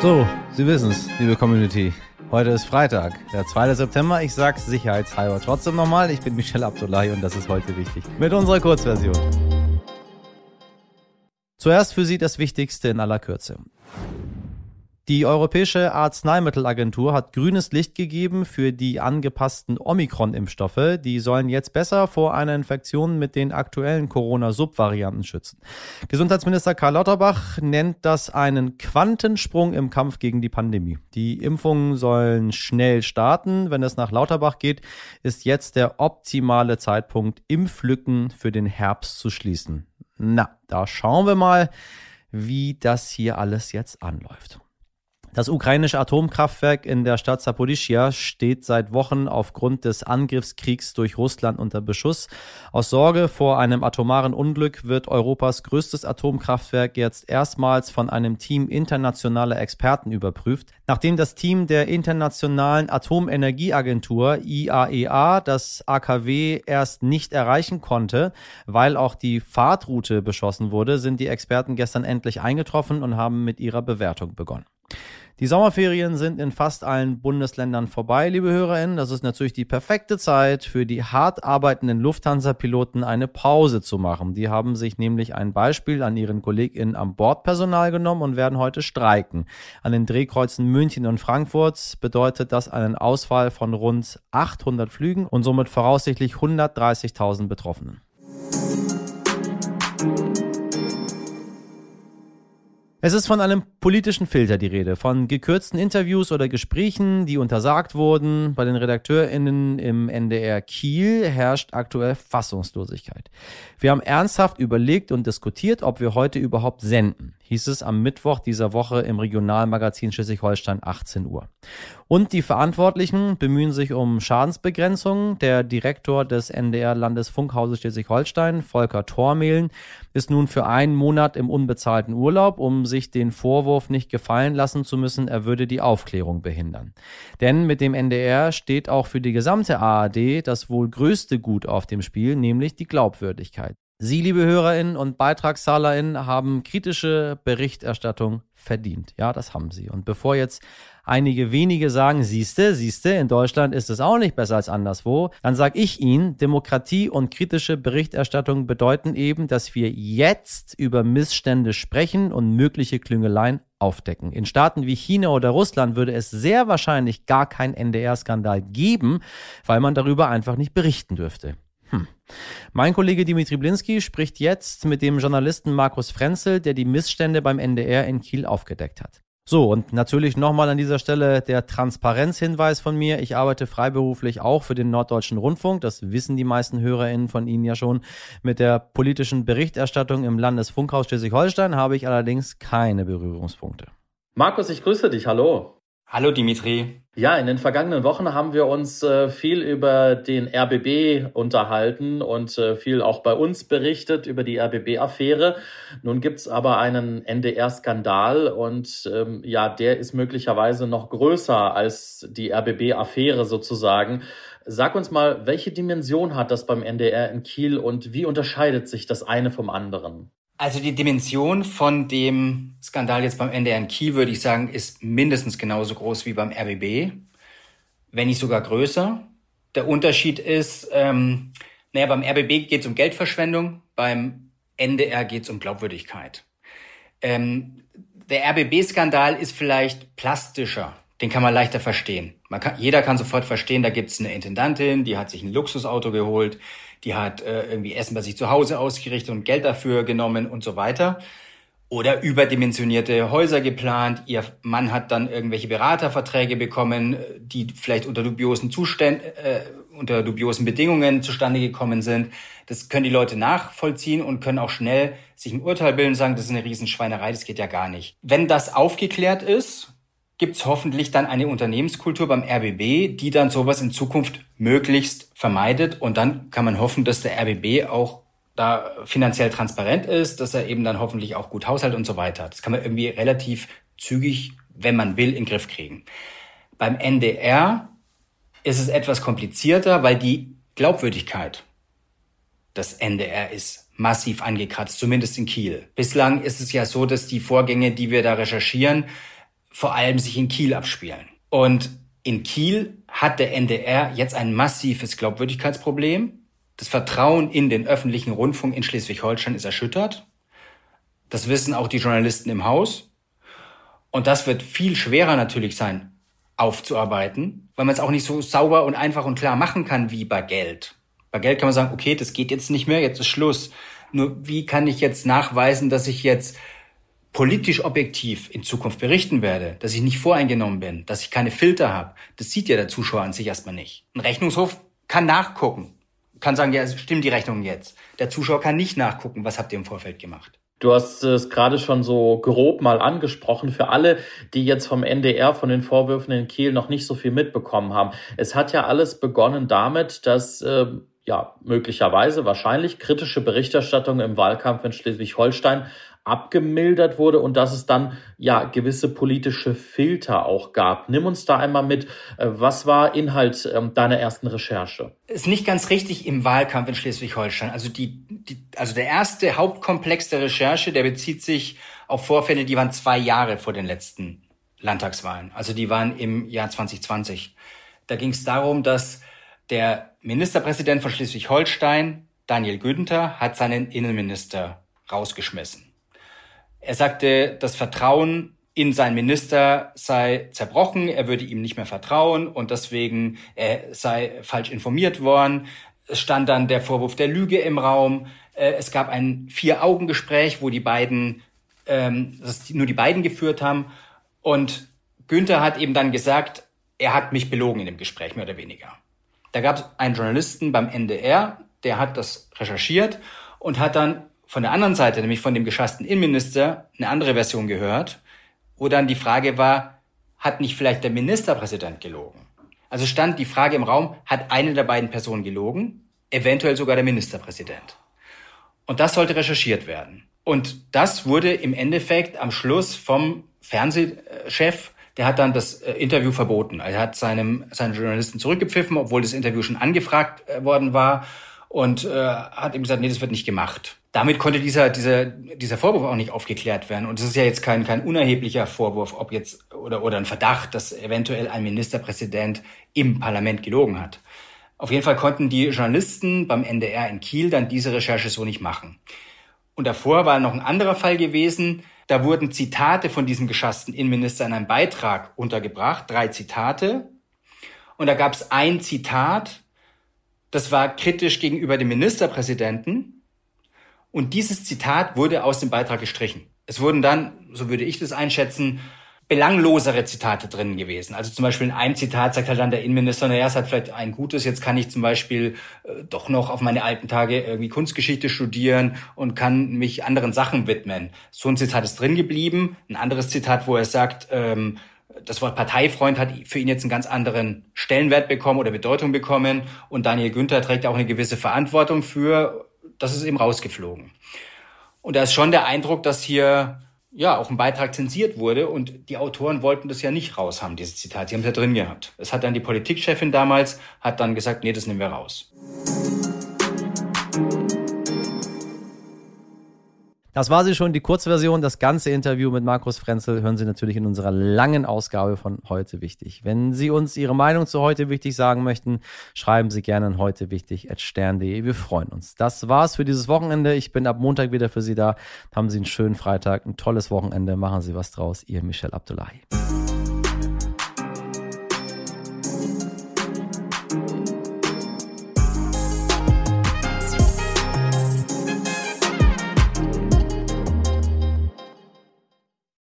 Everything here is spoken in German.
So, Sie wissen es, liebe Community. Heute ist Freitag, der 2. September. Ich sag's sicherheitshalber trotzdem nochmal. Ich bin Michelle Abdullahi und das ist heute wichtig. Mit unserer Kurzversion. Zuerst für Sie das Wichtigste in aller Kürze. Die Europäische Arzneimittelagentur hat grünes Licht gegeben für die angepassten Omikron-Impfstoffe. Die sollen jetzt besser vor einer Infektion mit den aktuellen Corona-Subvarianten schützen. Gesundheitsminister Karl Lauterbach nennt das einen Quantensprung im Kampf gegen die Pandemie. Die Impfungen sollen schnell starten. Wenn es nach Lauterbach geht, ist jetzt der optimale Zeitpunkt, Impflücken für den Herbst zu schließen. Na, da schauen wir mal, wie das hier alles jetzt anläuft. Das ukrainische Atomkraftwerk in der Stadt Saporischia steht seit Wochen aufgrund des Angriffskriegs durch Russland unter Beschuss. Aus Sorge vor einem atomaren Unglück wird Europas größtes Atomkraftwerk jetzt erstmals von einem Team internationaler Experten überprüft. Nachdem das Team der Internationalen Atomenergieagentur IAEA e das AKW erst nicht erreichen konnte, weil auch die Fahrtroute beschossen wurde, sind die Experten gestern endlich eingetroffen und haben mit ihrer Bewertung begonnen. Die Sommerferien sind in fast allen Bundesländern vorbei, liebe HörerInnen. Das ist natürlich die perfekte Zeit für die hart arbeitenden Lufthansa-Piloten eine Pause zu machen. Die haben sich nämlich ein Beispiel an ihren KollegInnen am Bordpersonal genommen und werden heute streiken. An den Drehkreuzen München und Frankfurt bedeutet das einen Ausfall von rund 800 Flügen und somit voraussichtlich 130.000 Betroffenen. Es ist von einem politischen Filter die Rede, von gekürzten Interviews oder Gesprächen, die untersagt wurden. Bei den RedakteurInnen im NDR Kiel herrscht aktuell Fassungslosigkeit. Wir haben ernsthaft überlegt und diskutiert, ob wir heute überhaupt senden hieß es am Mittwoch dieser Woche im Regionalmagazin Schleswig-Holstein 18 Uhr. Und die Verantwortlichen bemühen sich um Schadensbegrenzung. Der Direktor des NDR Landesfunkhauses Schleswig-Holstein, Volker Tormehlen, ist nun für einen Monat im unbezahlten Urlaub, um sich den Vorwurf nicht gefallen lassen zu müssen, er würde die Aufklärung behindern. Denn mit dem NDR steht auch für die gesamte ARD das wohl größte Gut auf dem Spiel, nämlich die Glaubwürdigkeit. Sie, liebe HörerInnen und BeitragszahlerInnen, haben kritische Berichterstattung verdient. Ja, das haben sie. Und bevor jetzt einige wenige sagen, siehste, siehste, in Deutschland ist es auch nicht besser als anderswo, dann sage ich Ihnen, Demokratie und kritische Berichterstattung bedeuten eben, dass wir jetzt über Missstände sprechen und mögliche Klüngeleien aufdecken. In Staaten wie China oder Russland würde es sehr wahrscheinlich gar keinen NDR-Skandal geben, weil man darüber einfach nicht berichten dürfte. Hm. Mein Kollege Dimitri Blinski spricht jetzt mit dem Journalisten Markus Frenzel, der die Missstände beim NDR in Kiel aufgedeckt hat. So, und natürlich nochmal an dieser Stelle der Transparenzhinweis von mir. Ich arbeite freiberuflich auch für den Norddeutschen Rundfunk. Das wissen die meisten HörerInnen von Ihnen ja schon. Mit der politischen Berichterstattung im Landesfunkhaus Schleswig-Holstein habe ich allerdings keine Berührungspunkte. Markus, ich grüße dich. Hallo. Hallo Dimitri. Ja, in den vergangenen Wochen haben wir uns äh, viel über den RBB unterhalten und äh, viel auch bei uns berichtet über die RBB-Affäre. Nun gibt's aber einen NDR-Skandal und ähm, ja, der ist möglicherweise noch größer als die RBB-Affäre sozusagen. Sag uns mal, welche Dimension hat das beim NDR in Kiel und wie unterscheidet sich das eine vom anderen? Also die Dimension von dem Skandal jetzt beim NDR in Kiel, würde ich sagen, ist mindestens genauso groß wie beim RBB, wenn nicht sogar größer. Der Unterschied ist, ähm, naja, beim RBB geht es um Geldverschwendung, beim NDR geht es um Glaubwürdigkeit. Ähm, der RBB-Skandal ist vielleicht plastischer, den kann man leichter verstehen. Man kann, jeder kann sofort verstehen, da gibt es eine Intendantin, die hat sich ein Luxusauto geholt, die hat äh, irgendwie Essen bei sich zu Hause ausgerichtet und Geld dafür genommen und so weiter. Oder überdimensionierte Häuser geplant. Ihr Mann hat dann irgendwelche Beraterverträge bekommen, die vielleicht unter dubiosen Zuständen, äh, unter dubiosen Bedingungen zustande gekommen sind. Das können die Leute nachvollziehen und können auch schnell sich ein Urteil bilden und sagen, das ist eine Riesenschweinerei, das geht ja gar nicht. Wenn das aufgeklärt ist, gibt es hoffentlich dann eine Unternehmenskultur beim RBB, die dann sowas in Zukunft möglichst vermeidet. Und dann kann man hoffen, dass der RBB auch da finanziell transparent ist, dass er eben dann hoffentlich auch gut haushält und so weiter. Das kann man irgendwie relativ zügig, wenn man will, in den Griff kriegen. Beim NDR ist es etwas komplizierter, weil die Glaubwürdigkeit des NDR ist massiv angekratzt, zumindest in Kiel. Bislang ist es ja so, dass die Vorgänge, die wir da recherchieren, vor allem sich in Kiel abspielen. Und in Kiel hat der NDR jetzt ein massives Glaubwürdigkeitsproblem. Das Vertrauen in den öffentlichen Rundfunk in Schleswig-Holstein ist erschüttert. Das wissen auch die Journalisten im Haus. Und das wird viel schwerer natürlich sein, aufzuarbeiten, weil man es auch nicht so sauber und einfach und klar machen kann wie bei Geld. Bei Geld kann man sagen, okay, das geht jetzt nicht mehr, jetzt ist Schluss. Nur wie kann ich jetzt nachweisen, dass ich jetzt politisch objektiv in Zukunft berichten werde, dass ich nicht voreingenommen bin, dass ich keine Filter habe? Das sieht ja der Zuschauer an sich erstmal nicht. Ein Rechnungshof kann nachgucken, kann sagen, ja, stimmt die Rechnung jetzt. Der Zuschauer kann nicht nachgucken, was habt ihr im Vorfeld gemacht. Du hast es gerade schon so grob mal angesprochen. Für alle, die jetzt vom NDR, von den Vorwürfen in Kiel noch nicht so viel mitbekommen haben. Es hat ja alles begonnen damit, dass äh, ja möglicherweise wahrscheinlich kritische Berichterstattung im Wahlkampf in Schleswig-Holstein abgemildert wurde und dass es dann ja gewisse politische Filter auch gab. Nimm uns da einmal mit, äh, was war Inhalt ähm, deiner ersten Recherche? Ist nicht ganz richtig im Wahlkampf in Schleswig-Holstein. Also die, die, also der erste Hauptkomplex der Recherche, der bezieht sich auf Vorfälle, die waren zwei Jahre vor den letzten Landtagswahlen. Also die waren im Jahr 2020. Da ging es darum, dass der Ministerpräsident von Schleswig-Holstein, Daniel Günther, hat seinen Innenminister rausgeschmissen. Er sagte, das Vertrauen in seinen Minister sei zerbrochen, er würde ihm nicht mehr vertrauen und deswegen er sei falsch informiert worden. Es stand dann der Vorwurf der Lüge im Raum. Äh, es gab ein Vier-Augen-Gespräch, wo die beiden, ähm, das nur die beiden geführt haben. Und Günther hat eben dann gesagt, er hat mich belogen in dem Gespräch, mehr oder weniger. Da gab es einen Journalisten beim NDR, der hat das recherchiert und hat dann von der anderen Seite, nämlich von dem geschassten Innenminister, eine andere Version gehört, wo dann die Frage war, hat nicht vielleicht der Ministerpräsident gelogen? Also stand die Frage im Raum, hat eine der beiden Personen gelogen? Eventuell sogar der Ministerpräsident. Und das sollte recherchiert werden. Und das wurde im Endeffekt am Schluss vom Fernsehchef, der hat dann das äh, Interview verboten. Er hat seinem, seinen Journalisten zurückgepfiffen, obwohl das Interview schon angefragt äh, worden war und äh, hat ihm gesagt, nee, das wird nicht gemacht damit konnte dieser, dieser, dieser Vorwurf auch nicht aufgeklärt werden. Und es ist ja jetzt kein, kein unerheblicher Vorwurf, ob jetzt, oder, oder ein Verdacht, dass eventuell ein Ministerpräsident im Parlament gelogen hat. Auf jeden Fall konnten die Journalisten beim NDR in Kiel dann diese Recherche so nicht machen. Und davor war noch ein anderer Fall gewesen. Da wurden Zitate von diesem geschassten Innenminister in einem Beitrag untergebracht, drei Zitate. Und da gab es ein Zitat, das war kritisch gegenüber dem Ministerpräsidenten und dieses Zitat wurde aus dem Beitrag gestrichen. Es wurden dann, so würde ich das einschätzen, belanglosere Zitate drin gewesen. Also zum Beispiel in einem Zitat sagt halt dann der Innenminister, naja, es hat vielleicht ein gutes, jetzt kann ich zum Beispiel äh, doch noch auf meine alten Tage irgendwie Kunstgeschichte studieren und kann mich anderen Sachen widmen. So ein Zitat ist drin geblieben. Ein anderes Zitat, wo er sagt, ähm, das Wort Parteifreund hat für ihn jetzt einen ganz anderen Stellenwert bekommen oder Bedeutung bekommen. Und Daniel Günther trägt auch eine gewisse Verantwortung für das ist eben rausgeflogen. Und da ist schon der Eindruck, dass hier ja auch ein Beitrag zensiert wurde und die Autoren wollten das ja nicht raus haben, dieses Zitat. Sie haben es ja drin gehabt. Es hat dann die Politikchefin damals, hat dann gesagt, nee, das nehmen wir raus. Das war sie schon, die Kurzversion. Das ganze Interview mit Markus Frenzel hören Sie natürlich in unserer langen Ausgabe von Heute Wichtig. Wenn Sie uns Ihre Meinung zu Heute Wichtig sagen möchten, schreiben Sie gerne an heute stern.de. Wir freuen uns. Das war's für dieses Wochenende. Ich bin ab Montag wieder für Sie da. Haben Sie einen schönen Freitag, ein tolles Wochenende. Machen Sie was draus. Ihr Michel Abdullahi.